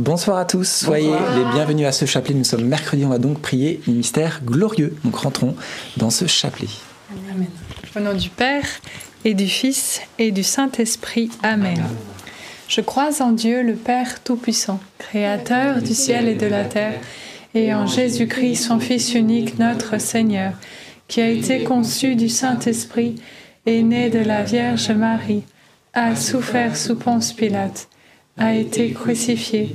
Bonsoir à tous, soyez les bienvenus à ce chapelet. Nous sommes mercredi, on va donc prier le mystère glorieux. Donc rentrons dans ce chapelet. Amen. Au nom du Père et du Fils et du Saint-Esprit. Amen. Je crois en Dieu, le Père Tout-Puissant, Créateur du ciel et de la terre, et en Jésus-Christ, son Fils unique, notre Seigneur, qui a été conçu du Saint-Esprit, et né de la Vierge Marie, a souffert sous Ponce Pilate a été crucifié,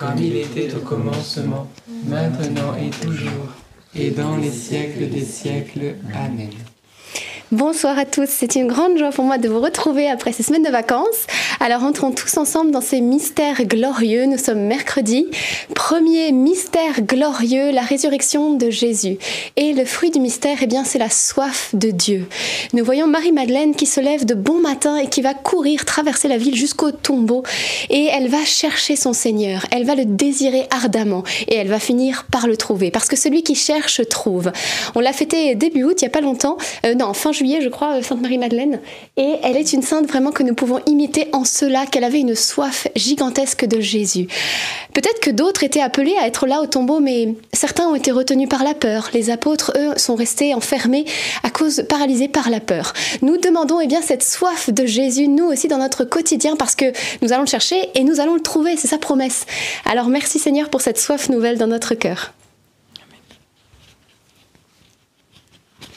comme il était au commencement, maintenant et toujours, et dans les siècles des siècles. Amen. Bonsoir à tous, c'est une grande joie pour moi de vous retrouver après ces semaines de vacances. Alors entrons tous ensemble dans ces mystères glorieux. Nous sommes mercredi. Premier mystère glorieux, la résurrection de Jésus. Et le fruit du mystère, eh bien, c'est la soif de Dieu. Nous voyons Marie-Madeleine qui se lève de bon matin et qui va courir, traverser la ville jusqu'au tombeau. Et elle va chercher son Seigneur. Elle va le désirer ardemment. Et elle va finir par le trouver. Parce que celui qui cherche trouve. On l'a fêté début août, il n'y a pas longtemps. Euh, non, fin je crois, Sainte Marie-Madeleine. Et elle est une sainte vraiment que nous pouvons imiter en cela qu'elle avait une soif gigantesque de Jésus. Peut-être que d'autres étaient appelés à être là au tombeau, mais certains ont été retenus par la peur. Les apôtres, eux, sont restés enfermés à cause, paralysés par la peur. Nous demandons eh bien cette soif de Jésus, nous aussi dans notre quotidien, parce que nous allons le chercher et nous allons le trouver, c'est sa promesse. Alors merci Seigneur pour cette soif nouvelle dans notre cœur.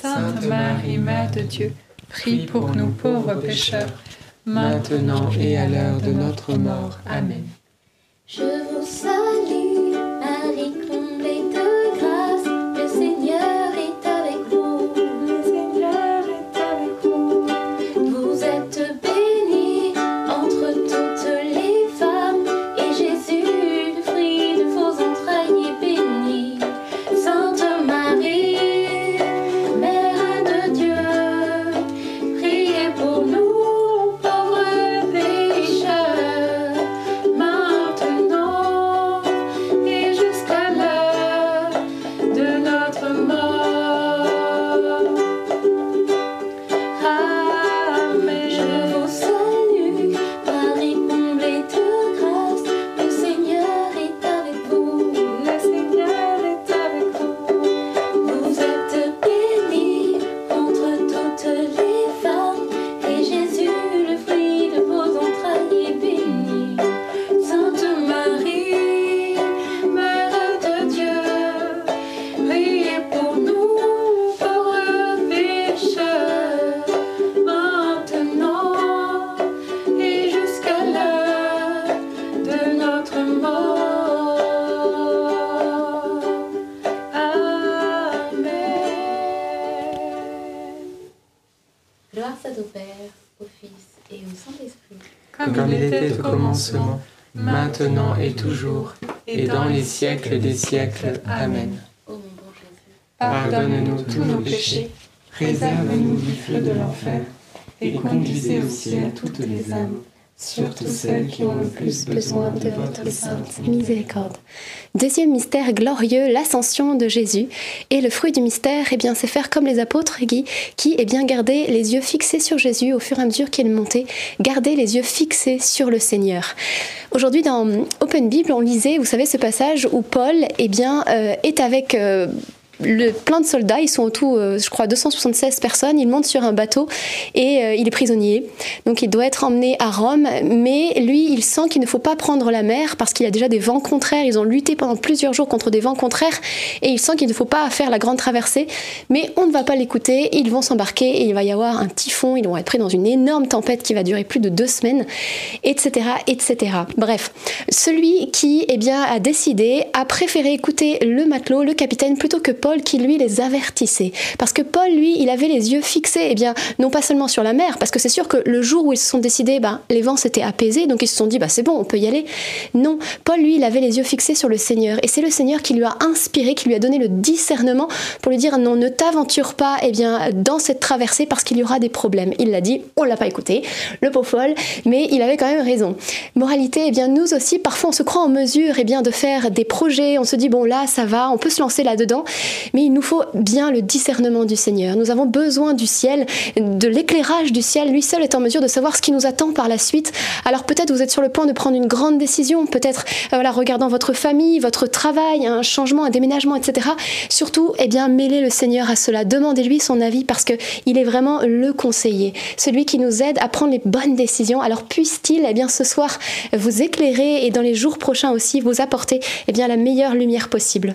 Sainte Marie, Mère de Dieu, prie pour nous pauvres pécheurs, maintenant et à l'heure de notre mort. Amen. Je vous salue, commencement, maintenant et toujours, et dans les siècles des siècles. Amen. Pardonne-nous tous nos péchés, Préserve-nous du feu de l'enfer, et conduisez au ciel toutes les âmes, surtout celles qui ont le plus besoin de votre sainte Miséricorde. Deuxième mystère glorieux, l'ascension de Jésus. Et le fruit du mystère, eh bien, c'est faire comme les apôtres, Guy, qui, eh bien, gardaient les yeux fixés sur Jésus au fur et à mesure qu'il montait, garder les yeux fixés sur le Seigneur. Aujourd'hui, dans Open Bible, on lisait, vous savez, ce passage où Paul, eh euh, est avec euh, le, plein de soldats, ils sont au tout, euh, je crois, 276 personnes. Il monte sur un bateau et euh, il est prisonnier. Donc il doit être emmené à Rome. Mais lui, il sent qu'il ne faut pas prendre la mer parce qu'il y a déjà des vents contraires. Ils ont lutté pendant plusieurs jours contre des vents contraires et il sent qu'il ne faut pas faire la grande traversée. Mais on ne va pas l'écouter. Ils vont s'embarquer et il va y avoir un typhon. Ils vont être pris dans une énorme tempête qui va durer plus de deux semaines, etc., etc. Bref, celui qui, eh bien, a décidé, a préféré écouter le matelot, le capitaine, plutôt que Paul qui lui les avertissait. Parce que Paul, lui, il avait les yeux fixés, eh bien, non pas seulement sur la mer, parce que c'est sûr que le jour où ils se sont décidés, ben, les vents s'étaient apaisés, donc ils se sont dit, bah, c'est bon, on peut y aller. Non, Paul, lui, il avait les yeux fixés sur le Seigneur. Et c'est le Seigneur qui lui a inspiré, qui lui a donné le discernement pour lui dire, non, ne t'aventure pas, eh bien, dans cette traversée parce qu'il y aura des problèmes. Il l'a dit, on l'a pas écouté, le pauvre folle, mais il avait quand même raison. Moralité, eh bien, nous aussi, parfois, on se croit en mesure, eh bien, de faire des projets, on se dit, bon, là, ça va, on peut se lancer là-dedans, mais il nous faut bien le discernement du Seigneur. Nous avons besoin du ciel, de l'éclairage du ciel. Lui seul est en mesure de savoir ce qui nous attend par la suite. Alors peut-être vous êtes sur le point de prendre une grande décision, peut-être euh, regardant votre famille, votre travail, un changement, un déménagement, etc. Surtout, eh bien, mêlez le Seigneur à cela. Demandez-lui son avis parce que il est vraiment le conseiller, celui qui nous aide à prendre les bonnes décisions. Alors puisse-t-il, eh bien, ce soir, vous éclairer et dans les jours prochains aussi vous apporter, eh bien, la meilleure lumière possible?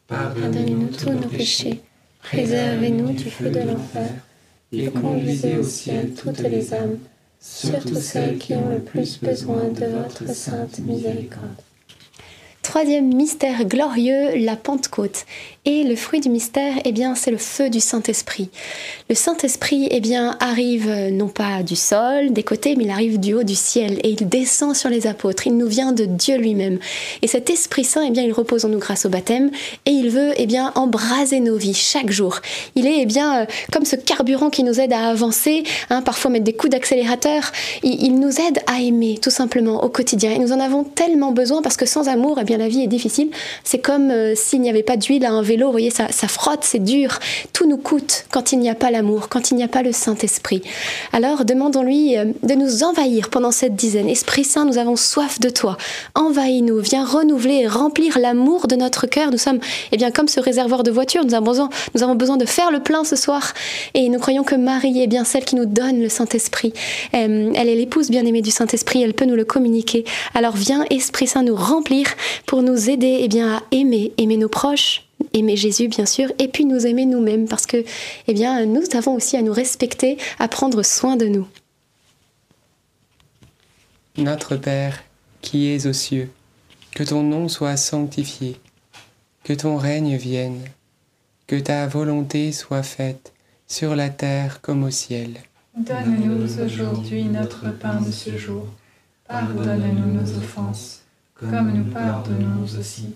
Pardonnez-nous tous nos péchés, préservez-nous du feu de l'enfer, et conduisez au ciel toutes les âmes, surtout celles qui ont le plus besoin de votre sainte miséricorde. Troisième mystère glorieux, la Pentecôte. Et le fruit du mystère, eh bien, c'est le feu du Saint-Esprit. Le Saint-Esprit, eh bien, arrive non pas du sol, des côtés, mais il arrive du haut du ciel et il descend sur les apôtres. Il nous vient de Dieu lui-même. Et cet Esprit Saint, eh bien, il repose en nous grâce au baptême et il veut, eh bien, embraser nos vies chaque jour. Il est, eh bien, comme ce carburant qui nous aide à avancer, hein, parfois mettre des coups d'accélérateur. Il, il, nous aide à aimer, tout simplement, au quotidien. Et nous en avons tellement besoin parce que sans amour, eh bien, la vie est difficile. C'est comme euh, s'il n'y avait pas d'huile à un vélo, vous voyez, ça, frotte, c'est dur. Tout nous coûte quand il n'y a pas l'amour, quand il n'y a pas le Saint-Esprit. Alors demandons-lui euh, de nous envahir pendant cette dizaine. Esprit Saint, nous avons soif de toi. Envahis-nous, viens renouveler et remplir l'amour de notre cœur. Nous sommes, eh bien, comme ce réservoir de voiture, nous avons, besoin, nous avons besoin de faire le plein ce soir. Et nous croyons que Marie est bien celle qui nous donne le Saint-Esprit. Euh, elle est l'épouse bien-aimée du Saint-Esprit, elle peut nous le communiquer. Alors viens, Esprit Saint, nous remplir pour nous aider eh bien, à aimer, aimer nos proches, aimer Jésus bien sûr, et puis nous aimer nous-mêmes, parce que eh bien, nous avons aussi à nous respecter, à prendre soin de nous. Notre Père, qui es aux cieux, que ton nom soit sanctifié, que ton règne vienne, que ta volonté soit faite sur la terre comme au ciel. Donne-nous aujourd'hui notre pain de ce jour. Pardonne-nous nos offenses, comme nous pardonnons aussi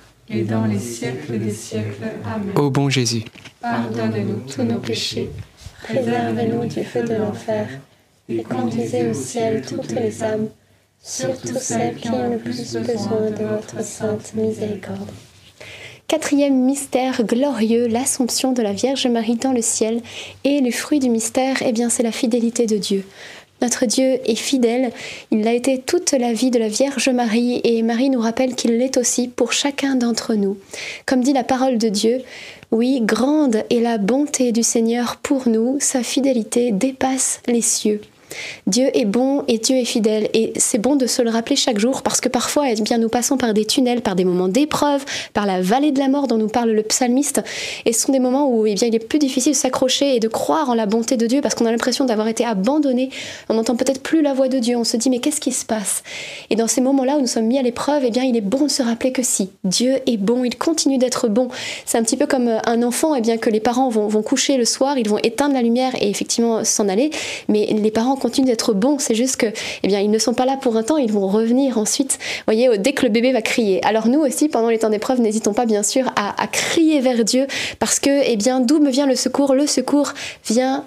et dans les siècles des siècles. Amen. Ô bon Jésus, Pardonne-nous tous nos péchés, préservez-nous du feu de l'enfer, et conduisez au ciel toutes les âmes, surtout celles qui ont le plus besoin de votre sainte miséricorde. Quatrième mystère glorieux, l'Assomption de la Vierge Marie dans le ciel. Et le fruit du mystère, eh bien, c'est la fidélité de Dieu. Notre Dieu est fidèle, il l'a été toute la vie de la Vierge Marie et Marie nous rappelle qu'il l'est aussi pour chacun d'entre nous. Comme dit la parole de Dieu, oui, grande est la bonté du Seigneur pour nous, sa fidélité dépasse les cieux. Dieu est bon et Dieu est fidèle. Et c'est bon de se le rappeler chaque jour parce que parfois, eh bien, nous passons par des tunnels, par des moments d'épreuve, par la vallée de la mort dont nous parle le psalmiste. Et ce sont des moments où eh bien, il est plus difficile de s'accrocher et de croire en la bonté de Dieu parce qu'on a l'impression d'avoir été abandonné. On n'entend peut-être plus la voix de Dieu. On se dit, mais qu'est-ce qui se passe? Et dans ces moments-là où nous sommes mis à l'épreuve, eh bien, il est bon de se rappeler que si, Dieu est bon, il continue d'être bon. C'est un petit peu comme un enfant, eh bien, que les parents vont, vont coucher le soir, ils vont éteindre la lumière et effectivement s'en aller. Mais les parents continuent d'être bons. C'est juste que, eh bien, ils ne sont pas là pour un temps, ils vont revenir ensuite. Vous voyez, dès que le bébé va crier. Alors nous aussi, pendant les temps d'épreuve, n'hésitons pas bien sûr à, à, crier vers Dieu, parce que, eh bien, d'où me vient le secours? Le secours vient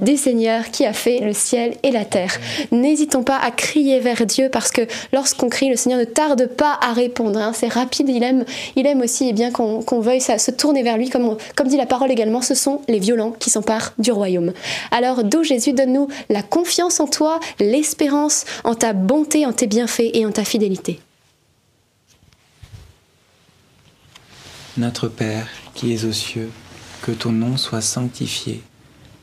du Seigneur qui a fait le ciel et la terre. N'hésitons pas à crier vers Dieu parce que lorsqu'on crie, le Seigneur ne tarde pas à répondre. Hein. C'est rapide, il aime, il aime aussi eh bien qu'on veuille ça, se tourner vers lui. Comme, comme dit la parole également, ce sont les violents qui s'emparent du royaume. Alors, d'où Jésus, donne-nous la confiance en toi, l'espérance en ta bonté, en tes bienfaits et en ta fidélité. Notre Père qui es aux cieux, que ton nom soit sanctifié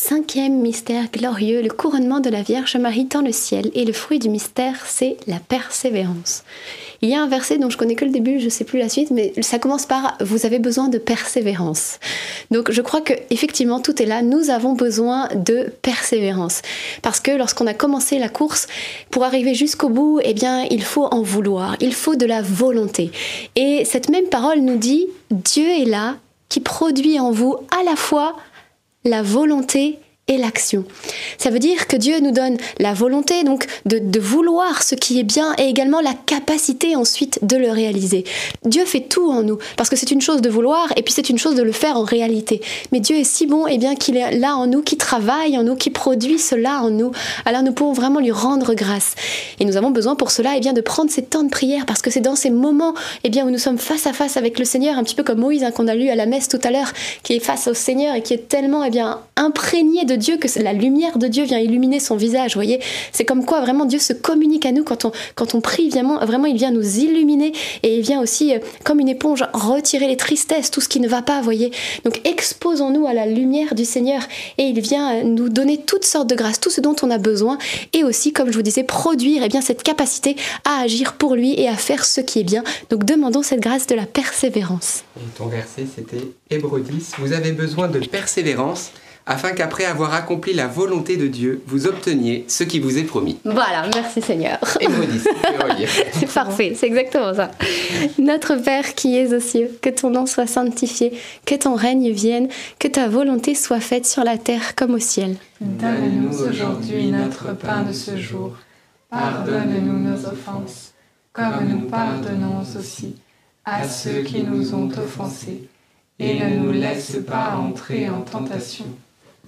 Cinquième mystère glorieux, le couronnement de la Vierge Marie dans le ciel. Et le fruit du mystère, c'est la persévérance. Il y a un verset dont je connais que le début, je ne sais plus la suite, mais ça commence par Vous avez besoin de persévérance. Donc je crois que effectivement tout est là. Nous avons besoin de persévérance parce que lorsqu'on a commencé la course, pour arriver jusqu'au bout, eh bien il faut en vouloir, il faut de la volonté. Et cette même parole nous dit Dieu est là qui produit en vous à la fois la volonté et l'action. Ça veut dire que Dieu nous donne la volonté donc de, vouloir ce qui est bien et également la capacité ensuite de le réaliser. Dieu fait tout en nous parce que c'est une chose de vouloir et puis c'est une chose de le faire en réalité. Mais Dieu est si bon et bien qu'il est là en nous, qui travaille en nous, qui produit cela en nous. Alors nous pouvons vraiment lui rendre grâce. Et nous avons besoin pour cela et bien de prendre ces temps de prière parce que c'est dans ces moments et bien où nous sommes face à face avec le Seigneur, un petit peu comme Moïse hein, qu'on a lu à la messe tout à l'heure, qui est face au Seigneur et qui est tellement et bien imprégné de Dieu, que la lumière de Dieu vient illuminer son visage. Voyez, c'est comme quoi vraiment Dieu se communique à nous quand on, quand on prie. Vraiment, il vient nous illuminer et il vient aussi, euh, comme une éponge, retirer les tristesses, tout ce qui ne va pas. Voyez, donc exposons-nous à la lumière du Seigneur et il vient euh, nous donner toutes sortes de grâces, tout ce dont on a besoin et aussi, comme je vous disais, produire eh bien cette capacité à agir pour lui et à faire ce qui est bien. Donc demandons cette grâce de la persévérance. ton verset, c'était Hébreu 10. Vous avez besoin de persévérance afin qu'après avoir accompli la volonté de Dieu, vous obteniez ce qui vous est promis. Voilà, merci Seigneur. Et maudit, c'est parfait, c'est exactement ça. Notre Père qui es aux cieux, que ton nom soit sanctifié, que ton règne vienne, que ta volonté soit faite sur la terre comme au ciel. Donne-nous aujourd'hui notre pain de ce jour. Pardonne-nous nos offenses, comme nous pardonnons aussi à ceux qui nous ont offensés. Et ne nous laisse pas entrer en tentation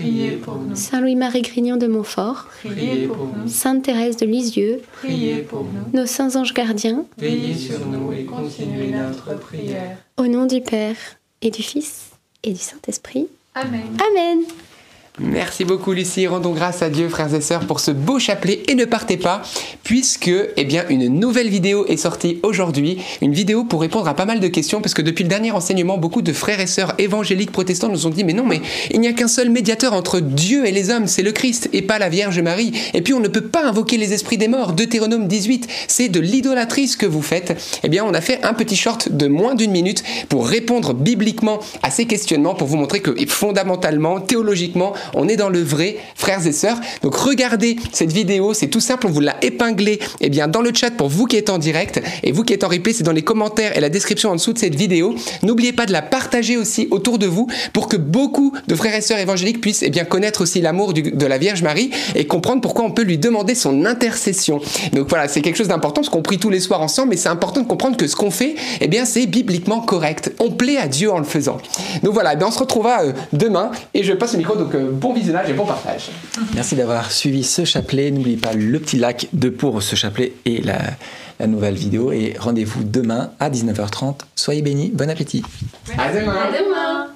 priez pour nous. Saint Louis-Marie Grignon de Montfort, priez pour nous. Sainte Thérèse de Lisieux, priez pour nous. Nos saints anges gardiens, veillez sur nous et continuez notre prière. Au nom du Père et du Fils et du Saint-Esprit. Amen. Amen. Merci beaucoup Lucie, rendons grâce à Dieu frères et sœurs pour ce beau chapelet. Et ne partez pas puisque eh bien une nouvelle vidéo est sortie aujourd'hui, une vidéo pour répondre à pas mal de questions parce que depuis le dernier enseignement beaucoup de frères et sœurs évangéliques protestants nous ont dit mais non mais il n'y a qu'un seul médiateur entre Dieu et les hommes, c'est le Christ et pas la Vierge Marie. Et puis on ne peut pas invoquer les esprits des morts, Deutéronome 18, c'est de l'idolâtrie ce que vous faites. Eh bien on a fait un petit short de moins d'une minute pour répondre bibliquement à ces questionnements pour vous montrer que fondamentalement, théologiquement, on est dans le vrai, frères et sœurs. Donc regardez cette vidéo, c'est tout simple, on vous l'a épinglé eh bien, dans le chat pour vous qui êtes en direct et vous qui êtes en replay, c'est dans les commentaires et la description en dessous de cette vidéo. N'oubliez pas de la partager aussi autour de vous pour que beaucoup de frères et sœurs évangéliques puissent eh bien, connaître aussi l'amour de la Vierge Marie et comprendre pourquoi on peut lui demander son intercession. Donc voilà, c'est quelque chose d'important parce qu'on prie tous les soirs ensemble, mais c'est important de comprendre que ce qu'on fait, eh bien, c'est bibliquement correct. On plaît à Dieu en le faisant. Donc voilà, eh on se retrouvera euh, demain et je passe le micro. Donc euh, bon visionnage et bon partage. Merci d'avoir suivi ce chapelet. N'oubliez pas le petit like de pour ce chapelet et la, la nouvelle vidéo. Et rendez-vous demain à 19h30. Soyez bénis. Bon appétit. À demain. À demain.